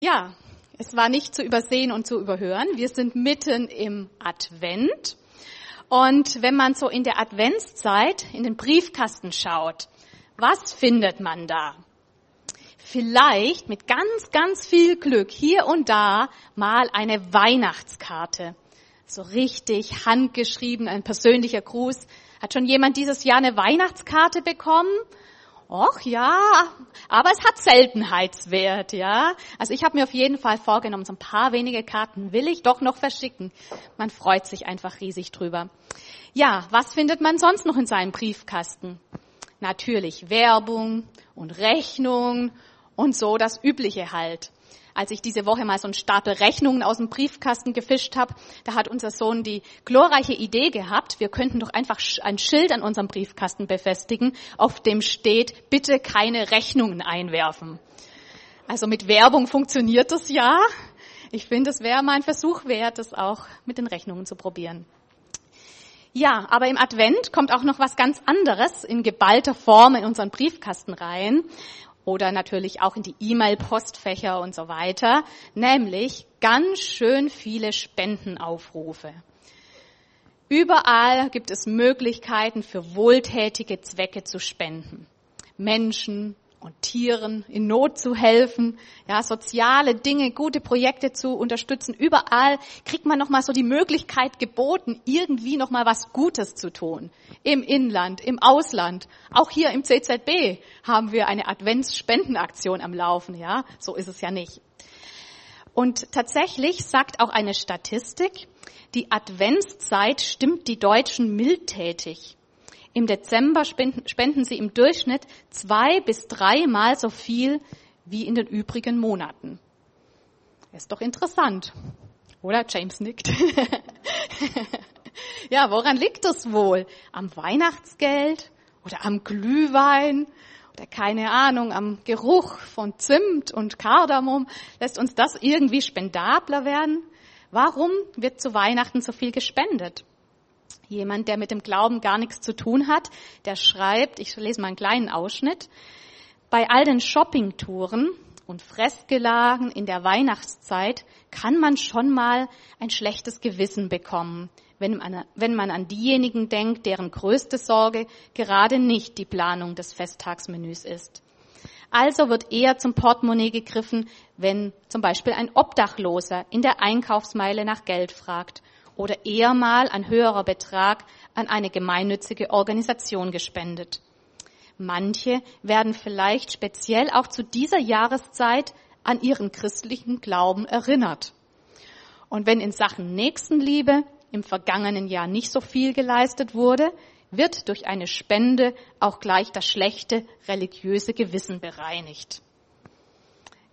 Ja, es war nicht zu übersehen und zu überhören. Wir sind mitten im Advent. Und wenn man so in der Adventszeit in den Briefkasten schaut, was findet man da? Vielleicht mit ganz, ganz viel Glück hier und da mal eine Weihnachtskarte. So richtig handgeschrieben, ein persönlicher Gruß. Hat schon jemand dieses Jahr eine Weihnachtskarte bekommen? Och ja, aber es hat Seltenheitswert, ja. Also ich habe mir auf jeden Fall vorgenommen, so ein paar wenige Karten will ich doch noch verschicken. Man freut sich einfach riesig drüber. Ja, was findet man sonst noch in seinem Briefkasten? Natürlich Werbung und Rechnung und so das Übliche halt als ich diese Woche mal so einen Stapel Rechnungen aus dem Briefkasten gefischt habe, da hat unser Sohn die glorreiche Idee gehabt, wir könnten doch einfach ein Schild an unserem Briefkasten befestigen, auf dem steht, bitte keine Rechnungen einwerfen. Also mit Werbung funktioniert das ja. Ich finde, es wäre mal ein Versuch wert, das auch mit den Rechnungen zu probieren. Ja, aber im Advent kommt auch noch was ganz anderes in geballter Form in unseren Briefkasten rein oder natürlich auch in die E-Mail-Postfächer und so weiter, nämlich ganz schön viele Spendenaufrufe. Überall gibt es Möglichkeiten für wohltätige Zwecke zu spenden. Menschen, und Tieren in Not zu helfen, ja, soziale Dinge, gute Projekte zu unterstützen. Überall kriegt man nochmal so die Möglichkeit geboten, irgendwie nochmal was Gutes zu tun. Im Inland, im Ausland. Auch hier im CZB haben wir eine Adventsspendenaktion am Laufen, ja. So ist es ja nicht. Und tatsächlich sagt auch eine Statistik, die Adventszeit stimmt die Deutschen mildtätig. Im Dezember spenden, spenden sie im Durchschnitt zwei bis dreimal so viel wie in den übrigen Monaten. Ist doch interessant. Oder? James nickt. ja, woran liegt das wohl? Am Weihnachtsgeld oder am Glühwein oder keine Ahnung, am Geruch von Zimt und Kardamom? Lässt uns das irgendwie spendabler werden? Warum wird zu Weihnachten so viel gespendet? Jemand, der mit dem Glauben gar nichts zu tun hat, der schreibt, ich lese mal einen kleinen Ausschnitt, bei all den Shoppingtouren und Fressgelagen in der Weihnachtszeit kann man schon mal ein schlechtes Gewissen bekommen, wenn man, wenn man an diejenigen denkt, deren größte Sorge gerade nicht die Planung des Festtagsmenüs ist. Also wird eher zum Portemonnaie gegriffen, wenn zum Beispiel ein Obdachloser in der Einkaufsmeile nach Geld fragt oder eher mal ein höherer Betrag an eine gemeinnützige Organisation gespendet. Manche werden vielleicht speziell auch zu dieser Jahreszeit an ihren christlichen Glauben erinnert. Und wenn in Sachen Nächstenliebe im vergangenen Jahr nicht so viel geleistet wurde, wird durch eine Spende auch gleich das schlechte religiöse Gewissen bereinigt.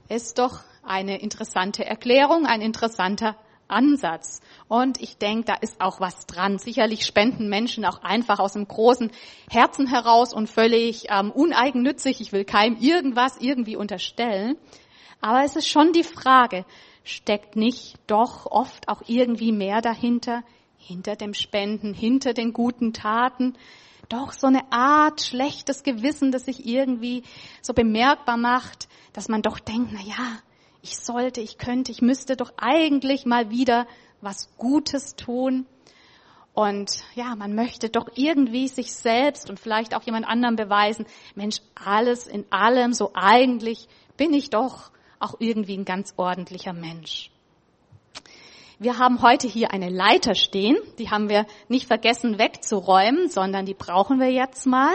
Ist doch eine interessante Erklärung, ein interessanter Ansatz. Und ich denke, da ist auch was dran. Sicherlich spenden Menschen auch einfach aus dem großen Herzen heraus und völlig ähm, uneigennützig. Ich will keinem irgendwas irgendwie unterstellen. Aber es ist schon die Frage, steckt nicht doch oft auch irgendwie mehr dahinter, hinter dem Spenden, hinter den guten Taten? Doch so eine Art schlechtes Gewissen, das sich irgendwie so bemerkbar macht, dass man doch denkt, na ja, ich sollte, ich könnte, ich müsste doch eigentlich mal wieder was Gutes tun. Und ja, man möchte doch irgendwie sich selbst und vielleicht auch jemand anderem beweisen, Mensch, alles in allem, so eigentlich bin ich doch auch irgendwie ein ganz ordentlicher Mensch. Wir haben heute hier eine Leiter stehen, die haben wir nicht vergessen wegzuräumen, sondern die brauchen wir jetzt mal.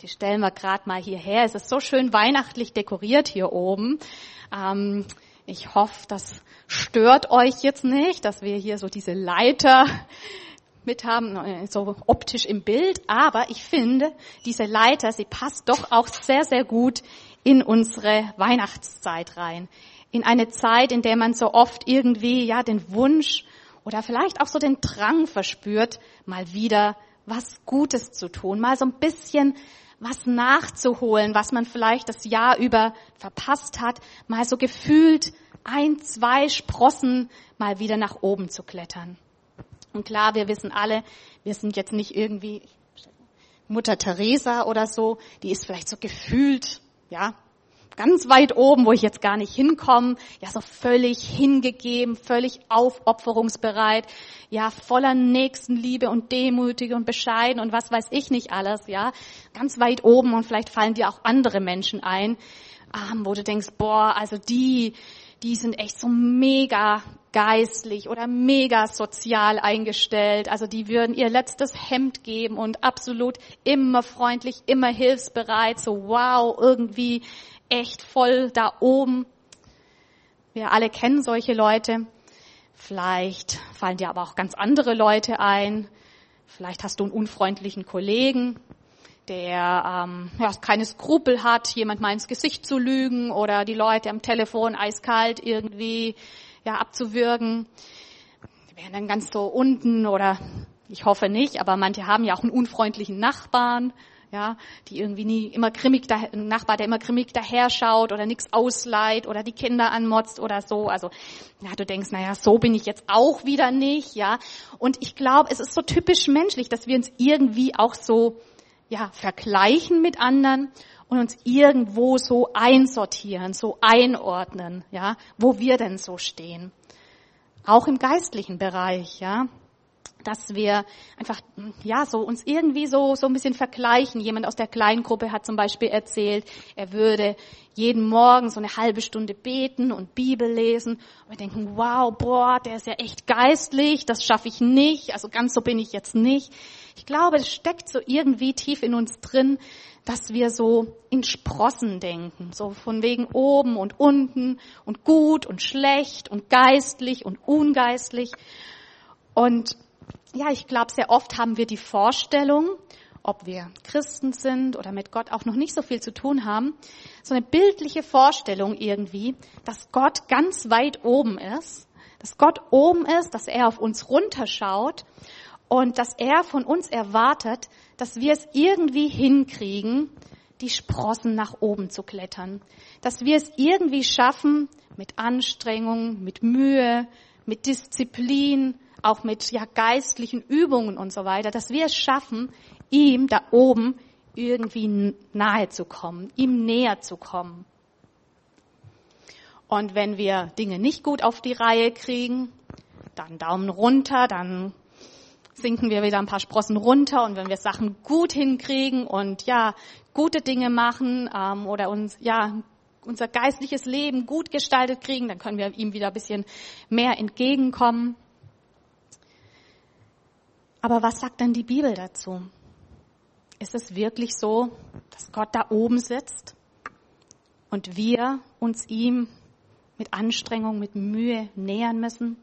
Die stellen wir gerade mal hierher. Es ist so schön weihnachtlich dekoriert hier oben. Ähm, ich hoffe, das stört euch jetzt nicht, dass wir hier so diese Leiter mit haben, äh, so optisch im Bild. Aber ich finde, diese Leiter, sie passt doch auch sehr, sehr gut in unsere Weihnachtszeit rein. In eine Zeit, in der man so oft irgendwie, ja, den Wunsch oder vielleicht auch so den Drang verspürt, mal wieder was Gutes zu tun, mal so ein bisschen was nachzuholen, was man vielleicht das Jahr über verpasst hat, mal so gefühlt ein, zwei Sprossen mal wieder nach oben zu klettern. Und klar, wir wissen alle, wir sind jetzt nicht irgendwie Mutter Teresa oder so, die ist vielleicht so gefühlt, ja, ganz weit oben, wo ich jetzt gar nicht hinkomme, ja, so völlig hingegeben, völlig aufopferungsbereit, ja, voller Nächstenliebe und demütig und bescheiden und was weiß ich nicht alles, ja, ganz weit oben und vielleicht fallen dir auch andere Menschen ein, ähm, wo du denkst, boah, also die, die sind echt so mega geistlich oder mega sozial eingestellt. Also die würden ihr letztes Hemd geben und absolut immer freundlich, immer hilfsbereit. So wow, irgendwie echt voll da oben. Wir alle kennen solche Leute. Vielleicht fallen dir aber auch ganz andere Leute ein. Vielleicht hast du einen unfreundlichen Kollegen, der ähm, ja, keine Skrupel hat, jemand mal ins Gesicht zu lügen oder die Leute am Telefon eiskalt irgendwie ja, abzuwürgen. Die wären dann ganz so unten oder ich hoffe nicht, aber manche haben ja auch einen unfreundlichen Nachbarn ja, die irgendwie nie immer grimmig, da, ein Nachbar, der immer grimmig daher schaut oder nichts ausleiht oder die Kinder anmotzt oder so. Also, ja, du denkst, naja, so bin ich jetzt auch wieder nicht, ja. Und ich glaube, es ist so typisch menschlich, dass wir uns irgendwie auch so, ja, vergleichen mit anderen und uns irgendwo so einsortieren, so einordnen, ja, wo wir denn so stehen. Auch im geistlichen Bereich, ja dass wir einfach, ja, so uns irgendwie so, so ein bisschen vergleichen. Jemand aus der Kleingruppe hat zum Beispiel erzählt, er würde jeden Morgen so eine halbe Stunde beten und Bibel lesen. Und wir denken, wow, boah, der ist ja echt geistlich, das schaffe ich nicht, also ganz so bin ich jetzt nicht. Ich glaube, es steckt so irgendwie tief in uns drin, dass wir so in Sprossen denken, so von wegen oben und unten und gut und schlecht und geistlich und ungeistlich. Und ja, ich glaube, sehr oft haben wir die Vorstellung, ob wir Christen sind oder mit Gott auch noch nicht so viel zu tun haben, so eine bildliche Vorstellung irgendwie, dass Gott ganz weit oben ist, dass Gott oben ist, dass er auf uns runterschaut und dass er von uns erwartet, dass wir es irgendwie hinkriegen, die Sprossen nach oben zu klettern, dass wir es irgendwie schaffen, mit Anstrengung, mit Mühe, mit Disziplin, auch mit ja, geistlichen Übungen und so weiter, dass wir es schaffen, ihm da oben irgendwie nahe zu kommen, ihm näher zu kommen. Und wenn wir Dinge nicht gut auf die Reihe kriegen, dann Daumen runter, dann sinken wir wieder ein paar Sprossen runter und wenn wir Sachen gut hinkriegen und ja gute Dinge machen ähm, oder uns ja unser geistliches Leben gut gestaltet kriegen, dann können wir ihm wieder ein bisschen mehr entgegenkommen. Aber was sagt denn die Bibel dazu? Ist es wirklich so, dass Gott da oben sitzt und wir uns ihm mit Anstrengung, mit Mühe nähern müssen?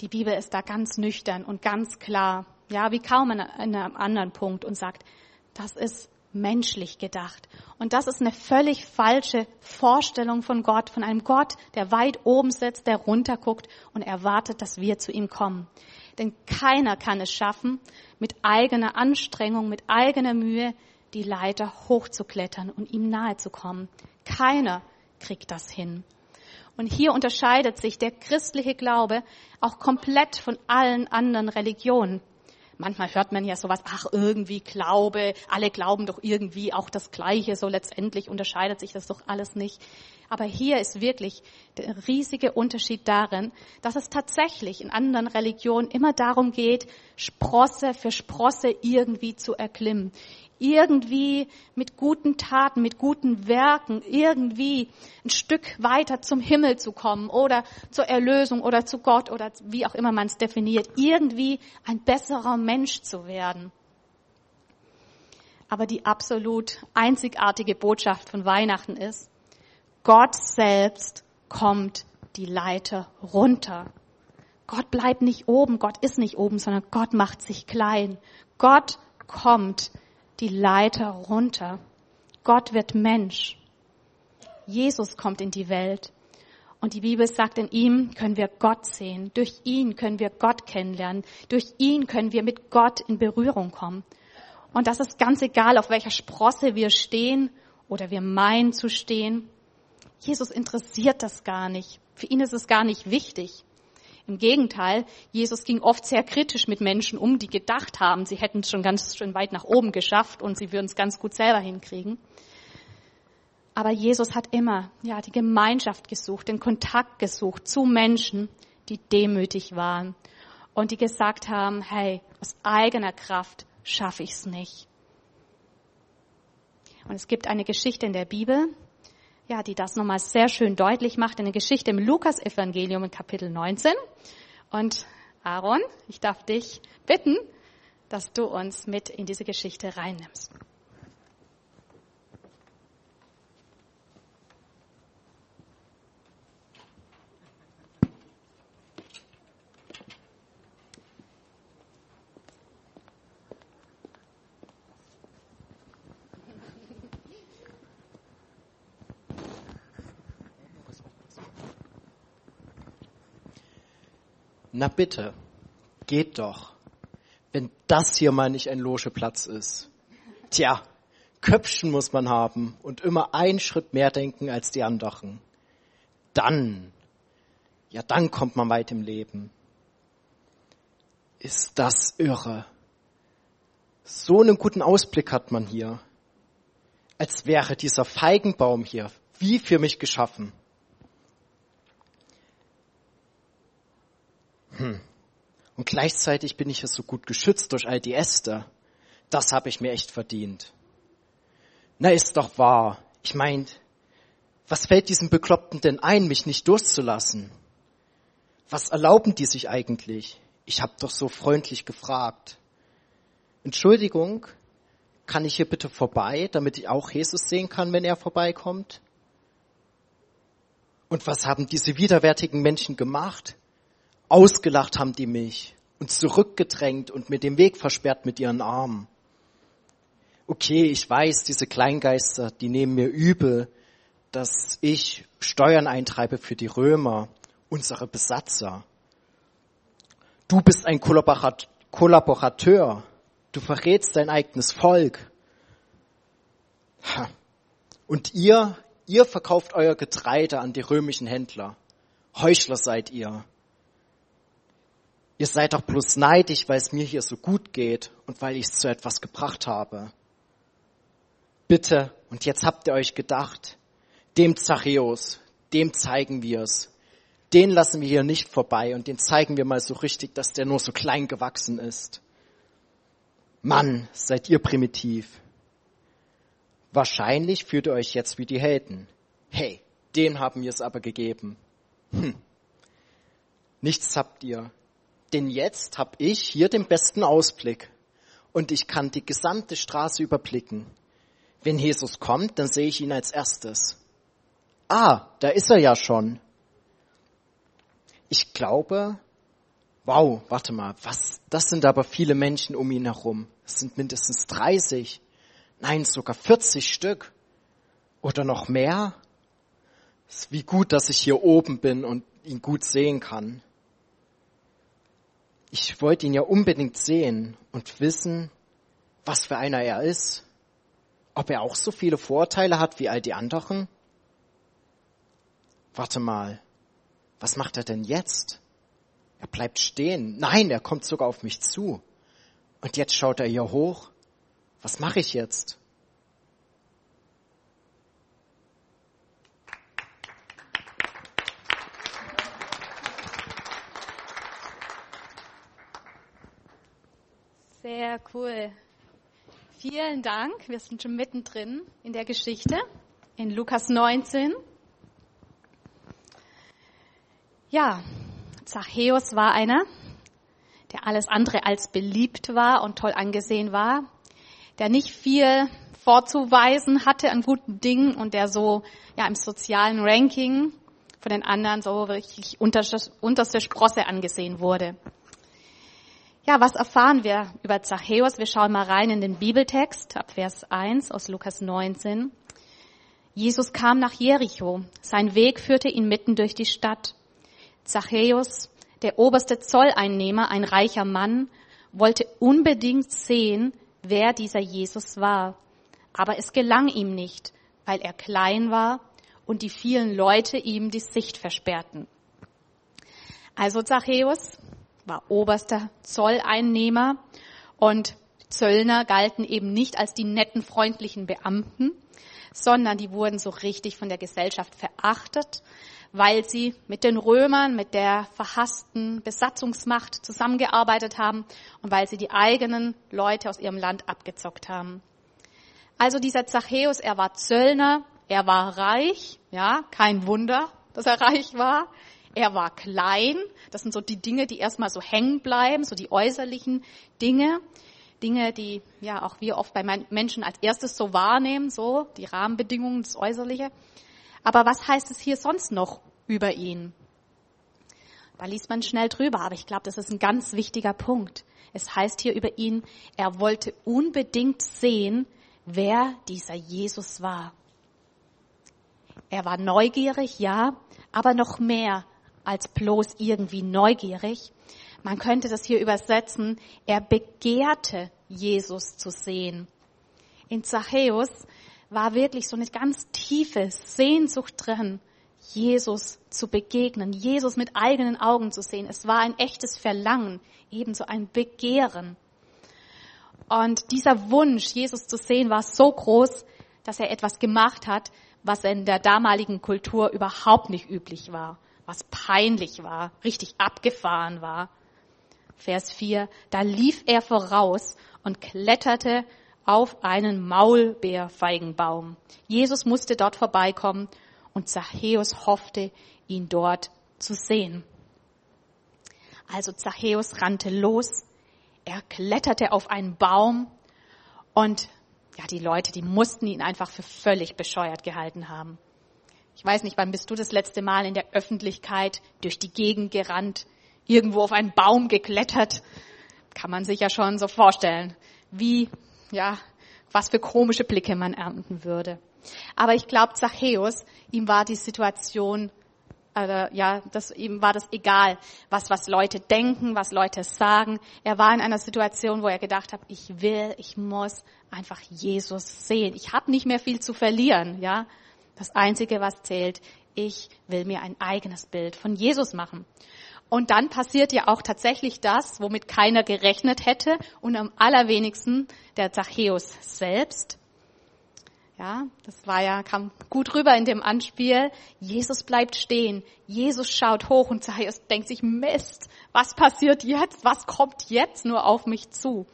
Die Bibel ist da ganz nüchtern und ganz klar, ja, wie kaum an einem anderen Punkt und sagt, das ist menschlich gedacht. Und das ist eine völlig falsche Vorstellung von Gott, von einem Gott, der weit oben sitzt, der runterguckt und erwartet, dass wir zu ihm kommen. Denn keiner kann es schaffen, mit eigener Anstrengung, mit eigener Mühe die Leiter hochzuklettern und ihm nahe zu kommen. Keiner kriegt das hin. Und hier unterscheidet sich der christliche Glaube auch komplett von allen anderen Religionen. Manchmal hört man ja sowas, ach irgendwie Glaube, alle glauben doch irgendwie auch das Gleiche, so letztendlich unterscheidet sich das doch alles nicht. Aber hier ist wirklich der riesige Unterschied darin, dass es tatsächlich in anderen Religionen immer darum geht, Sprosse für Sprosse irgendwie zu erklimmen. Irgendwie mit guten Taten, mit guten Werken, irgendwie ein Stück weiter zum Himmel zu kommen oder zur Erlösung oder zu Gott oder wie auch immer man es definiert. Irgendwie ein besserer Mensch zu werden. Aber die absolut einzigartige Botschaft von Weihnachten ist, Gott selbst kommt die Leiter runter. Gott bleibt nicht oben, Gott ist nicht oben, sondern Gott macht sich klein. Gott kommt die Leiter runter. Gott wird Mensch. Jesus kommt in die Welt. Und die Bibel sagt, in ihm können wir Gott sehen. Durch ihn können wir Gott kennenlernen. Durch ihn können wir mit Gott in Berührung kommen. Und das ist ganz egal, auf welcher Sprosse wir stehen oder wir meinen zu stehen. Jesus interessiert das gar nicht. Für ihn ist es gar nicht wichtig. Im Gegenteil, Jesus ging oft sehr kritisch mit Menschen um, die gedacht haben, sie hätten es schon ganz schön weit nach oben geschafft und sie würden es ganz gut selber hinkriegen. Aber Jesus hat immer, ja, die Gemeinschaft gesucht, den Kontakt gesucht zu Menschen, die demütig waren und die gesagt haben, hey, aus eigener Kraft schaffe ich es nicht. Und es gibt eine Geschichte in der Bibel, ja, die das nochmal sehr schön deutlich macht, eine Geschichte im Lukas-Evangelium in Kapitel 19. Und Aaron, ich darf dich bitten, dass du uns mit in diese Geschichte reinnimmst. Na bitte, geht doch. Wenn das hier mal nicht ein Loscheplatz ist. Tja, Köpfchen muss man haben und immer einen Schritt mehr denken als die anderen. Dann, ja dann kommt man weit im Leben. Ist das irre. So einen guten Ausblick hat man hier. Als wäre dieser Feigenbaum hier wie für mich geschaffen. Und gleichzeitig bin ich ja so gut geschützt durch all die Äste. Das habe ich mir echt verdient. Na, ist doch wahr. Ich mein, was fällt diesem Bekloppten denn ein, mich nicht durchzulassen? Was erlauben die sich eigentlich? Ich habe doch so freundlich gefragt. Entschuldigung, kann ich hier bitte vorbei, damit ich auch Jesus sehen kann, wenn er vorbeikommt? Und was haben diese widerwärtigen Menschen gemacht? Ausgelacht haben die mich und zurückgedrängt und mir den Weg versperrt mit ihren Armen. Okay, ich weiß, diese Kleingeister, die nehmen mir übel, dass ich Steuern eintreibe für die Römer, unsere Besatzer. Du bist ein Kollaborateur. Du verrätst dein eigenes Volk. Und ihr, ihr verkauft euer Getreide an die römischen Händler. Heuchler seid ihr. Ihr seid doch bloß neidisch, weil es mir hier so gut geht und weil ich es zu etwas gebracht habe. Bitte, und jetzt habt ihr euch gedacht, dem Zachäus, dem zeigen wir es. Den lassen wir hier nicht vorbei und den zeigen wir mal so richtig, dass der nur so klein gewachsen ist. Mann, seid ihr primitiv. Wahrscheinlich fühlt ihr euch jetzt wie die Helden. Hey, dem haben wir es aber gegeben. Hm. Nichts habt ihr, denn jetzt habe ich hier den besten Ausblick und ich kann die gesamte Straße überblicken. Wenn Jesus kommt, dann sehe ich ihn als erstes. Ah, da ist er ja schon. Ich glaube, wow, warte mal, was, das sind aber viele Menschen um ihn herum. Es sind mindestens 30, nein, sogar 40 Stück oder noch mehr. Wie gut, dass ich hier oben bin und ihn gut sehen kann ich wollte ihn ja unbedingt sehen und wissen, was für einer er ist. Ob er auch so viele Vorteile hat wie all die anderen? Warte mal, was macht er denn jetzt? Er bleibt stehen. Nein, er kommt sogar auf mich zu. Und jetzt schaut er hier hoch. Was mache ich jetzt? Sehr cool. Vielen Dank. Wir sind schon mittendrin in der Geschichte in Lukas 19. Ja, Zachäus war einer, der alles andere als beliebt war und toll angesehen war, der nicht viel vorzuweisen hatte an guten Dingen und der so ja im sozialen Ranking von den anderen so wirklich unterste Sprosse angesehen wurde. Ja, was erfahren wir über Zachäus? Wir schauen mal rein in den Bibeltext ab Vers 1 aus Lukas 19. Jesus kam nach Jericho. Sein Weg führte ihn mitten durch die Stadt. Zachäus, der oberste Zolleinnehmer, ein reicher Mann, wollte unbedingt sehen, wer dieser Jesus war. Aber es gelang ihm nicht, weil er klein war und die vielen Leute ihm die Sicht versperrten. Also Zachäus, war oberster Zolleinnehmer und Zöllner galten eben nicht als die netten, freundlichen Beamten, sondern die wurden so richtig von der Gesellschaft verachtet, weil sie mit den Römern, mit der verhassten Besatzungsmacht zusammengearbeitet haben und weil sie die eigenen Leute aus ihrem Land abgezockt haben. Also dieser Zachäus, er war Zöllner, er war reich, ja, kein Wunder, dass er reich war. Er war klein, das sind so die Dinge, die erstmal so hängen bleiben, so die äußerlichen Dinge. Dinge, die ja auch wir oft bei Menschen als erstes so wahrnehmen, so die Rahmenbedingungen, das Äußerliche. Aber was heißt es hier sonst noch über ihn? Da liest man schnell drüber, aber ich glaube, das ist ein ganz wichtiger Punkt. Es heißt hier über ihn, er wollte unbedingt sehen, wer dieser Jesus war. Er war neugierig, ja, aber noch mehr als bloß irgendwie neugierig. Man könnte das hier übersetzen, er begehrte Jesus zu sehen. In Zachäus war wirklich so eine ganz tiefe Sehnsucht drin, Jesus zu begegnen, Jesus mit eigenen Augen zu sehen. Es war ein echtes Verlangen, ebenso ein Begehren. Und dieser Wunsch, Jesus zu sehen, war so groß, dass er etwas gemacht hat, was in der damaligen Kultur überhaupt nicht üblich war, was peinlich war, richtig abgefahren war. Vers 4, da lief er voraus und kletterte auf einen Maulbeerfeigenbaum. Jesus musste dort vorbeikommen und Zachäus hoffte, ihn dort zu sehen. Also Zachäus rannte los, er kletterte auf einen Baum und ja, die Leute, die mussten ihn einfach für völlig bescheuert gehalten haben. Ich weiß nicht, wann bist du das letzte Mal in der Öffentlichkeit durch die Gegend gerannt, irgendwo auf einen Baum geklettert? Kann man sich ja schon so vorstellen, wie, ja, was für komische Blicke man ernten würde. Aber ich glaube, Zachäus, ihm war die Situation, äh, ja, das, ihm war das egal, was, was Leute denken, was Leute sagen. Er war in einer Situation, wo er gedacht hat, ich will, ich muss einfach Jesus sehen. Ich habe nicht mehr viel zu verlieren, ja. Das Einzige, was zählt, ich will mir ein eigenes Bild von Jesus machen. Und dann passiert ja auch tatsächlich das, womit keiner gerechnet hätte und am allerwenigsten der Zachäus selbst. Ja, das war ja, kam gut rüber in dem Anspiel. Jesus bleibt stehen. Jesus schaut hoch und Zachäus denkt sich, Mist, was passiert jetzt? Was kommt jetzt nur auf mich zu?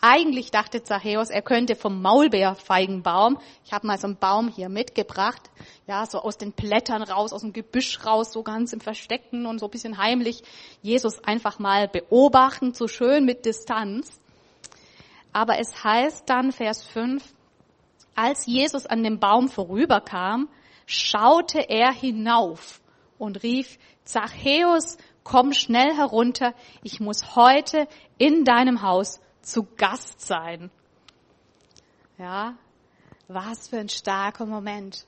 Eigentlich dachte Zachäus, er könnte vom Maulbeerfeigenbaum, ich habe mal so einen Baum hier mitgebracht, ja, so aus den Blättern raus, aus dem Gebüsch raus, so ganz im Verstecken und so ein bisschen heimlich, Jesus einfach mal beobachten, so schön mit Distanz. Aber es heißt dann, Vers 5, als Jesus an dem Baum vorüberkam, schaute er hinauf und rief, Zachäus, komm schnell herunter, ich muss heute in deinem Haus zu Gast sein. Ja, was für ein starker Moment.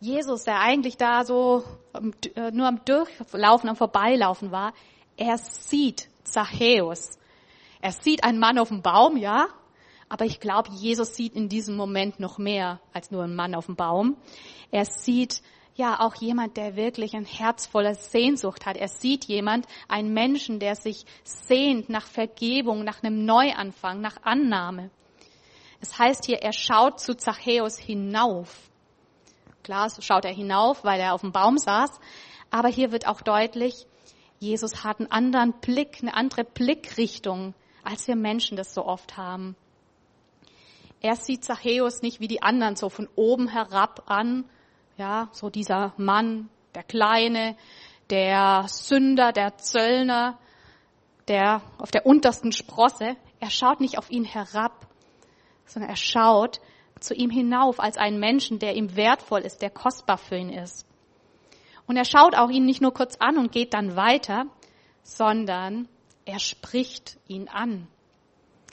Jesus, der eigentlich da so äh, nur am Durchlaufen, am Vorbeilaufen war, er sieht Zachäus. Er sieht einen Mann auf dem Baum, ja, aber ich glaube, Jesus sieht in diesem Moment noch mehr als nur einen Mann auf dem Baum. Er sieht ja auch jemand, der wirklich ein Herz voller Sehnsucht hat. Er sieht jemand, einen Menschen, der sich sehnt nach Vergebung, nach einem Neuanfang, nach Annahme. Es heißt hier, er schaut zu Zachäus hinauf. Klar, schaut er hinauf, weil er auf dem Baum saß. Aber hier wird auch deutlich, Jesus hat einen anderen Blick, eine andere Blickrichtung, als wir Menschen das so oft haben. Er sieht Zachäus nicht wie die anderen so von oben herab an, ja, so dieser Mann, der Kleine, der Sünder, der Zöllner, der auf der untersten Sprosse. Er schaut nicht auf ihn herab, sondern er schaut zu ihm hinauf als einen Menschen, der ihm wertvoll ist, der kostbar für ihn ist. Und er schaut auch ihn nicht nur kurz an und geht dann weiter, sondern er spricht ihn an.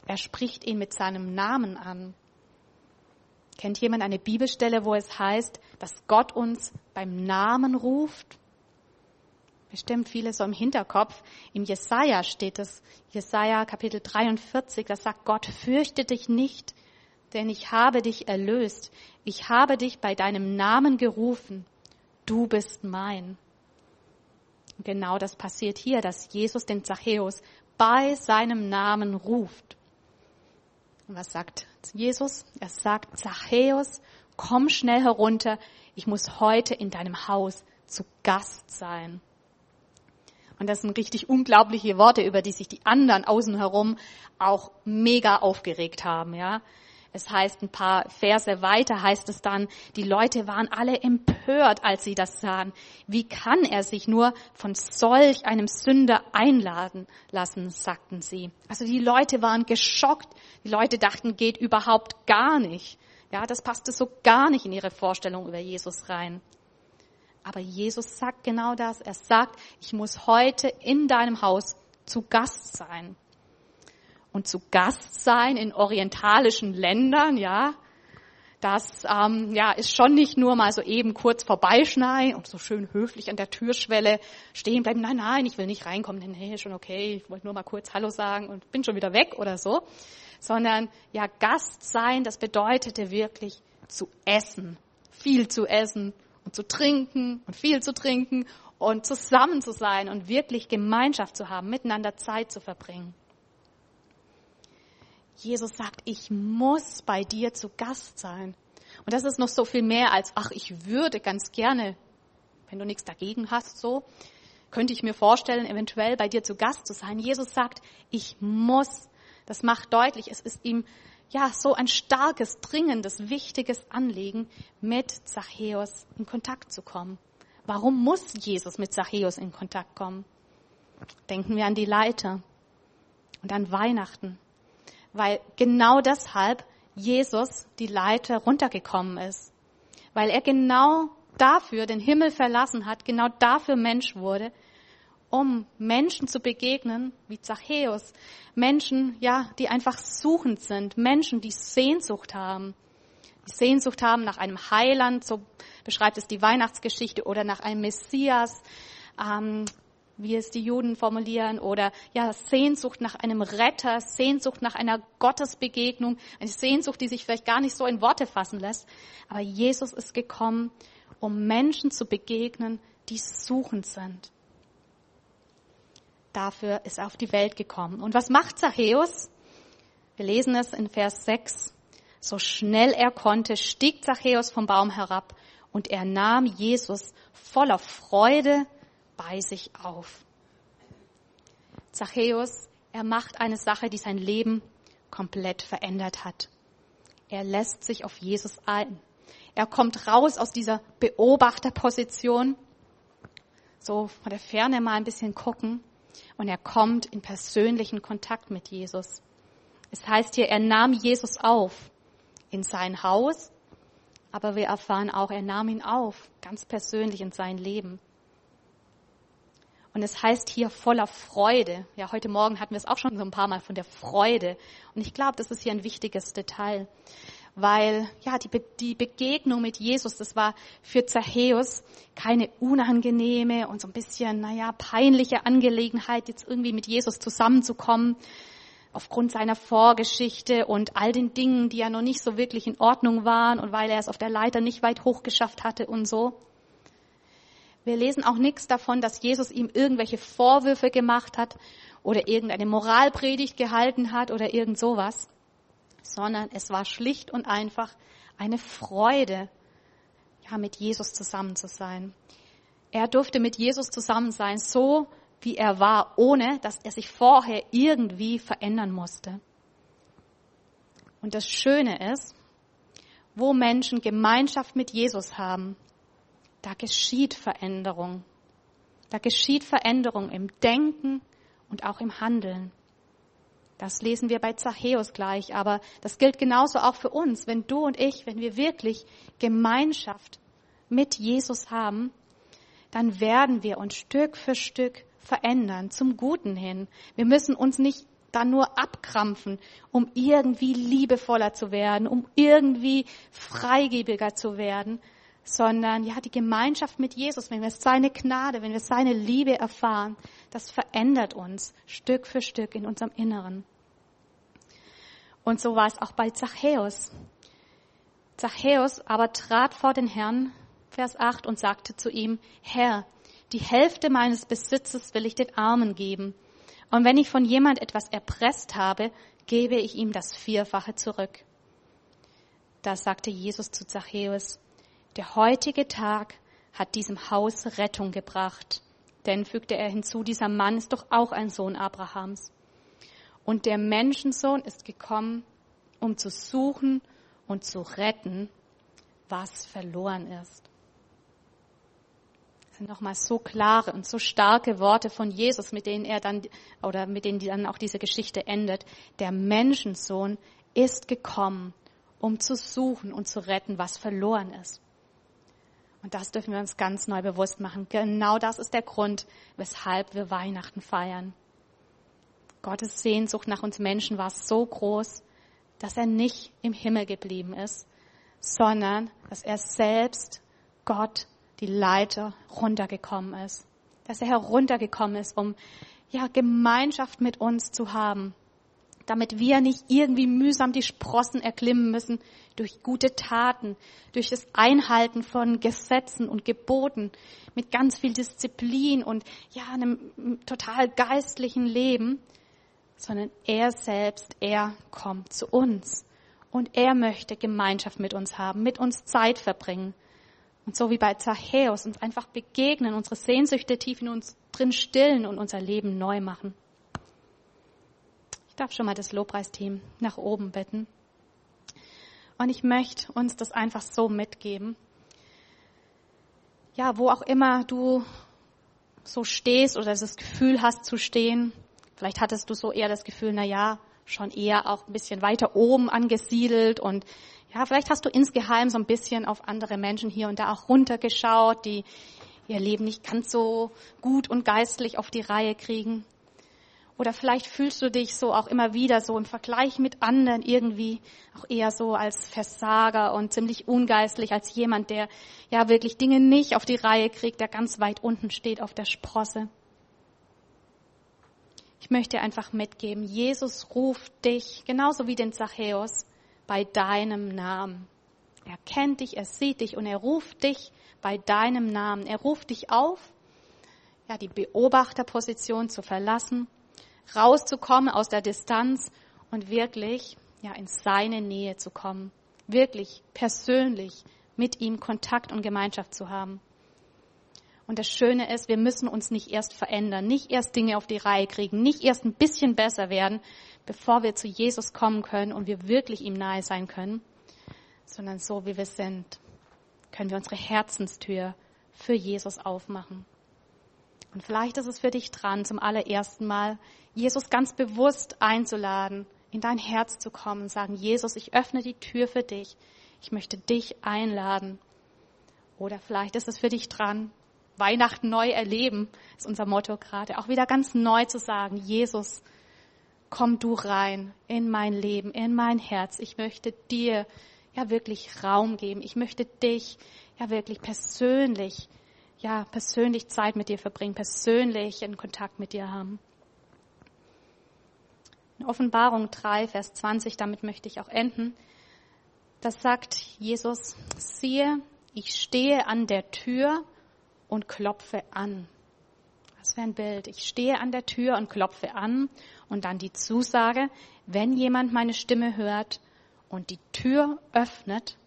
Er spricht ihn mit seinem Namen an. Kennt jemand eine Bibelstelle, wo es heißt, dass Gott uns beim Namen ruft? Bestimmt viele so im Hinterkopf. Im Jesaja steht es, Jesaja Kapitel 43, das sagt Gott, fürchte dich nicht, denn ich habe dich erlöst. Ich habe dich bei deinem Namen gerufen. Du bist mein. Genau das passiert hier, dass Jesus den Zachäus bei seinem Namen ruft. Und was sagt Jesus? Er sagt, Zachäus, komm schnell herunter, ich muss heute in deinem Haus zu Gast sein. Und das sind richtig unglaubliche Worte, über die sich die anderen außen herum auch mega aufgeregt haben, ja. Es heißt ein paar Verse weiter heißt es dann, die Leute waren alle empört, als sie das sahen. Wie kann er sich nur von solch einem Sünder einladen lassen, sagten sie. Also die Leute waren geschockt. Die Leute dachten, geht überhaupt gar nicht. Ja, das passte so gar nicht in ihre Vorstellung über Jesus rein. Aber Jesus sagt genau das. Er sagt, ich muss heute in deinem Haus zu Gast sein und zu Gast sein in orientalischen Ländern, ja, das ähm, ja, ist schon nicht nur mal so eben kurz vorbeischneien und so schön höflich an der Türschwelle stehen bleiben. Nein, nein, ich will nicht reinkommen. Nee, schon okay, ich wollte nur mal kurz Hallo sagen und bin schon wieder weg oder so. Sondern ja, Gast sein, das bedeutete wirklich zu essen, viel zu essen und zu trinken und viel zu trinken und zusammen zu sein und wirklich Gemeinschaft zu haben, miteinander Zeit zu verbringen. Jesus sagt, ich muss bei dir zu Gast sein. Und das ist noch so viel mehr als, ach, ich würde ganz gerne, wenn du nichts dagegen hast, so, könnte ich mir vorstellen, eventuell bei dir zu Gast zu sein. Jesus sagt, ich muss. Das macht deutlich, es ist ihm ja so ein starkes, dringendes, wichtiges Anliegen, mit Zachäus in Kontakt zu kommen. Warum muss Jesus mit Zachäus in Kontakt kommen? Denken wir an die Leiter und an Weihnachten weil genau deshalb Jesus die Leiter runtergekommen ist. Weil er genau dafür den Himmel verlassen hat, genau dafür Mensch wurde, um Menschen zu begegnen, wie Zachäus. Menschen, ja, die einfach suchend sind. Menschen, die Sehnsucht haben. Die Sehnsucht haben nach einem Heiland, so beschreibt es die Weihnachtsgeschichte, oder nach einem Messias, ähm, wie es die Juden formulieren, oder ja, Sehnsucht nach einem Retter, Sehnsucht nach einer Gottesbegegnung, eine Sehnsucht, die sich vielleicht gar nicht so in Worte fassen lässt. Aber Jesus ist gekommen, um Menschen zu begegnen, die suchend sind. Dafür ist er auf die Welt gekommen. Und was macht Zachäus? Wir lesen es in Vers 6. So schnell er konnte, stieg Zachäus vom Baum herab und er nahm Jesus voller Freude bei sich auf. Zachäus, er macht eine Sache, die sein Leben komplett verändert hat. Er lässt sich auf Jesus ein. Er kommt raus aus dieser Beobachterposition, so von der Ferne mal ein bisschen gucken, und er kommt in persönlichen Kontakt mit Jesus. Es heißt hier, er nahm Jesus auf in sein Haus, aber wir erfahren auch, er nahm ihn auf, ganz persönlich in sein Leben. Und es heißt hier voller Freude. Ja, heute Morgen hatten wir es auch schon so ein paar Mal von der Freude. Und ich glaube, das ist hier ein wichtiges Detail. Weil, ja, die, Be die Begegnung mit Jesus, das war für Zachäus keine unangenehme und so ein bisschen, naja, peinliche Angelegenheit, jetzt irgendwie mit Jesus zusammenzukommen aufgrund seiner Vorgeschichte und all den Dingen, die ja noch nicht so wirklich in Ordnung waren und weil er es auf der Leiter nicht weit hoch geschafft hatte und so. Wir lesen auch nichts davon, dass Jesus ihm irgendwelche Vorwürfe gemacht hat oder irgendeine Moralpredigt gehalten hat oder irgend sowas, sondern es war schlicht und einfach eine Freude, ja, mit Jesus zusammen zu sein. Er durfte mit Jesus zusammen sein, so wie er war, ohne dass er sich vorher irgendwie verändern musste. Und das Schöne ist, wo Menschen Gemeinschaft mit Jesus haben, da geschieht Veränderung. Da geschieht Veränderung im Denken und auch im Handeln. Das lesen wir bei Zachäus gleich, aber das gilt genauso auch für uns. Wenn du und ich, wenn wir wirklich Gemeinschaft mit Jesus haben, dann werden wir uns Stück für Stück verändern, zum Guten hin. Wir müssen uns nicht dann nur abkrampfen, um irgendwie liebevoller zu werden, um irgendwie freigebiger zu werden, sondern ja, die Gemeinschaft mit Jesus, wenn wir seine Gnade, wenn wir seine Liebe erfahren, das verändert uns Stück für Stück in unserem Inneren. Und so war es auch bei Zachäus. Zachäus aber trat vor den Herrn, Vers 8, und sagte zu ihm, Herr, die Hälfte meines Besitzes will ich den Armen geben. Und wenn ich von jemand etwas erpresst habe, gebe ich ihm das Vierfache zurück. da sagte Jesus zu Zachäus, der heutige Tag hat diesem Haus Rettung gebracht. Denn, fügte er hinzu, dieser Mann ist doch auch ein Sohn Abrahams. Und der Menschensohn ist gekommen, um zu suchen und zu retten, was verloren ist. Das sind nochmal so klare und so starke Worte von Jesus, mit denen er dann, oder mit denen dann auch diese Geschichte endet. Der Menschensohn ist gekommen, um zu suchen und zu retten, was verloren ist. Und das dürfen wir uns ganz neu bewusst machen. Genau das ist der Grund, weshalb wir Weihnachten feiern. Gottes Sehnsucht nach uns Menschen war so groß, dass er nicht im Himmel geblieben ist, sondern dass er selbst, Gott, die Leiter, runtergekommen ist. Dass er heruntergekommen ist, um ja, Gemeinschaft mit uns zu haben damit wir nicht irgendwie mühsam die Sprossen erklimmen müssen durch gute Taten, durch das Einhalten von Gesetzen und Geboten, mit ganz viel Disziplin und ja, einem total geistlichen Leben, sondern er selbst, er kommt zu uns und er möchte Gemeinschaft mit uns haben, mit uns Zeit verbringen. Und so wie bei Zachäus uns einfach begegnen, unsere Sehnsüchte tief in uns drin stillen und unser Leben neu machen. Ich darf schon mal das Lobpreisteam nach oben bitten. Und ich möchte uns das einfach so mitgeben. Ja, wo auch immer du so stehst oder das Gefühl hast zu stehen, vielleicht hattest du so eher das Gefühl, na ja, schon eher auch ein bisschen weiter oben angesiedelt und ja, vielleicht hast du insgeheim so ein bisschen auf andere Menschen hier und da auch runtergeschaut, die ihr Leben nicht ganz so gut und geistlich auf die Reihe kriegen. Oder vielleicht fühlst du dich so auch immer wieder so im Vergleich mit anderen irgendwie auch eher so als Versager und ziemlich ungeistlich, als jemand, der ja wirklich Dinge nicht auf die Reihe kriegt, der ganz weit unten steht auf der Sprosse. Ich möchte einfach mitgeben, Jesus ruft dich, genauso wie den Zachäus, bei deinem Namen. Er kennt dich, er sieht dich und er ruft dich bei deinem Namen. Er ruft dich auf, ja, die Beobachterposition zu verlassen rauszukommen aus der Distanz und wirklich ja in seine Nähe zu kommen, wirklich persönlich mit ihm Kontakt und Gemeinschaft zu haben. Und das Schöne ist, wir müssen uns nicht erst verändern, nicht erst Dinge auf die Reihe kriegen, nicht erst ein bisschen besser werden, bevor wir zu Jesus kommen können und wir wirklich ihm nahe sein können, sondern so wie wir sind, können wir unsere Herzenstür für Jesus aufmachen. Und vielleicht ist es für dich dran, zum allerersten Mal Jesus ganz bewusst einzuladen, in dein Herz zu kommen sagen, Jesus, ich öffne die Tür für dich. Ich möchte dich einladen. Oder vielleicht ist es für dich dran, Weihnachten neu erleben, ist unser Motto gerade, auch wieder ganz neu zu sagen, Jesus, komm du rein in mein Leben, in mein Herz. Ich möchte dir ja wirklich Raum geben. Ich möchte dich ja wirklich persönlich ja, persönlich Zeit mit dir verbringen, persönlich in Kontakt mit dir haben. In Offenbarung 3, Vers 20, damit möchte ich auch enden. Das sagt Jesus, siehe, ich stehe an der Tür und klopfe an. Das wäre ein Bild. Ich stehe an der Tür und klopfe an und dann die Zusage, wenn jemand meine Stimme hört und die Tür öffnet,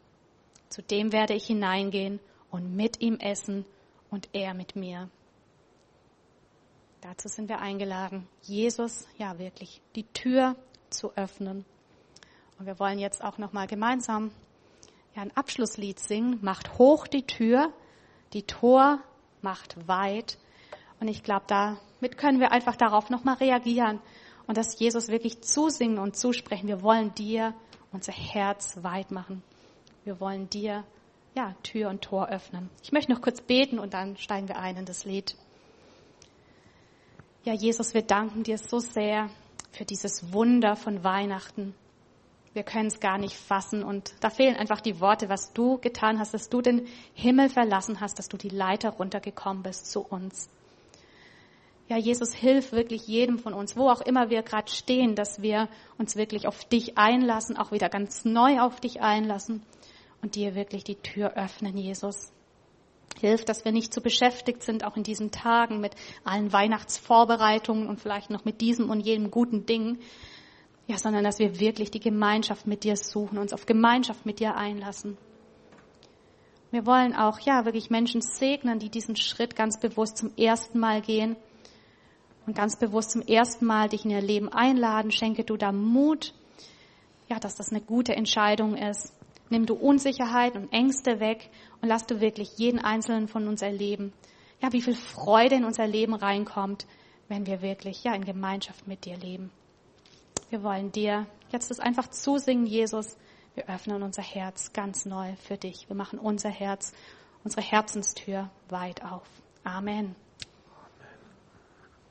zu dem werde ich hineingehen und mit ihm essen und er mit mir. Dazu sind wir eingeladen, Jesus ja wirklich die Tür zu öffnen. Und wir wollen jetzt auch noch mal gemeinsam ja ein Abschlusslied singen. Macht hoch die Tür, die Tor macht weit. Und ich glaube, damit können wir einfach darauf noch mal reagieren und dass Jesus wirklich zusingen und zusprechen. Wir wollen dir unser Herz weit machen. Wir wollen dir ja, Tür und Tor öffnen. Ich möchte noch kurz beten und dann steigen wir ein in das Lied. Ja, Jesus, wir danken dir so sehr für dieses Wunder von Weihnachten. Wir können es gar nicht fassen und da fehlen einfach die Worte, was du getan hast, dass du den Himmel verlassen hast, dass du die Leiter runtergekommen bist zu uns. Ja, Jesus, hilf wirklich jedem von uns, wo auch immer wir gerade stehen, dass wir uns wirklich auf dich einlassen, auch wieder ganz neu auf dich einlassen und dir wirklich die Tür öffnen, Jesus. Hilf, dass wir nicht zu beschäftigt sind, auch in diesen Tagen mit allen Weihnachtsvorbereitungen und vielleicht noch mit diesem und jenem guten Ding. Ja, sondern dass wir wirklich die Gemeinschaft mit dir suchen, uns auf Gemeinschaft mit dir einlassen. Wir wollen auch, ja, wirklich Menschen segnen, die diesen Schritt ganz bewusst zum ersten Mal gehen und ganz bewusst zum ersten Mal dich in ihr Leben einladen. Schenke du da Mut, ja, dass das eine gute Entscheidung ist. Nimm du Unsicherheit und Ängste weg und lass du wirklich jeden einzelnen von uns erleben. Ja, wie viel Freude in unser Leben reinkommt, wenn wir wirklich, ja, in Gemeinschaft mit dir leben. Wir wollen dir jetzt das einfach zusingen, Jesus. Wir öffnen unser Herz ganz neu für dich. Wir machen unser Herz, unsere Herzenstür weit auf. Amen.